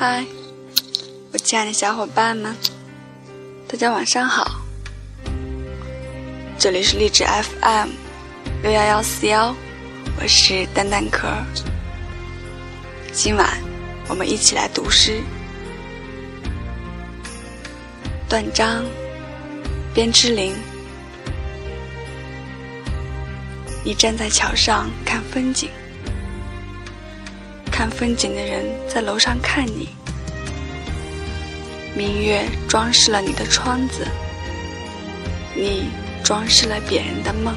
嗨，我亲爱的小伙伴们，大家晚上好。这里是励志 FM 六幺幺四幺，我是蛋蛋壳。今晚我们一起来读诗。断章，边之琳。你站在桥上看风景。看风景的人在楼上看你，明月装饰了你的窗子，你装饰了别人的梦。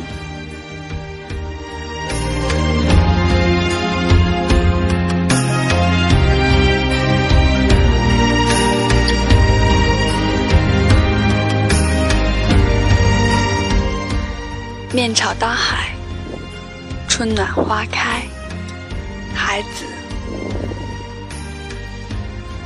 面朝大海，春暖花开，孩子。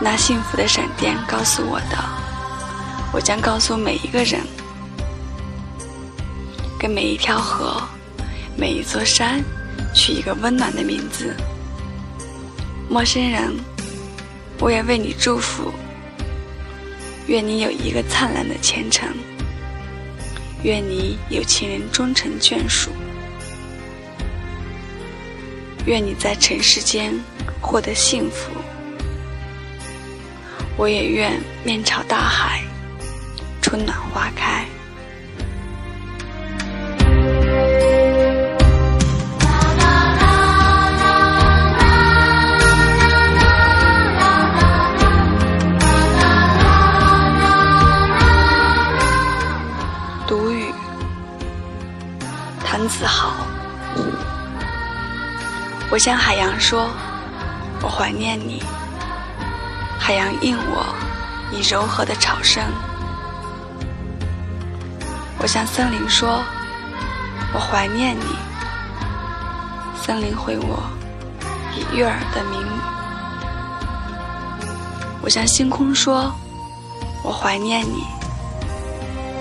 那幸福的闪电告诉我的，我将告诉每一个人，给每一条河、每一座山取一个温暖的名字。陌生人，我也为你祝福，愿你有一个灿烂的前程，愿你有情人终成眷属，愿你在尘世间获得幸福。我也愿面朝大海，春暖花开。独语，谭子豪。我向海洋说，我怀念你。海洋应我以柔和的潮声，我向森林说：“我怀念你。”森林回我以悦耳的鸣。我向星空说：“我怀念你。”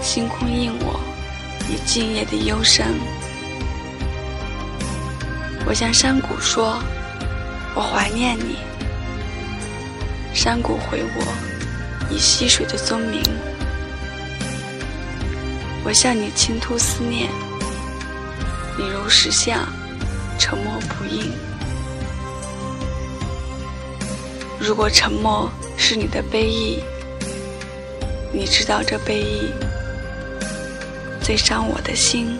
星空应我以静夜的幽声。我向山谷说：“我怀念你。”山谷回我，以溪水的踪鸣。我向你倾吐思念，你如石像，沉默不应。如果沉默是你的悲意，你知道这悲意最伤我的心。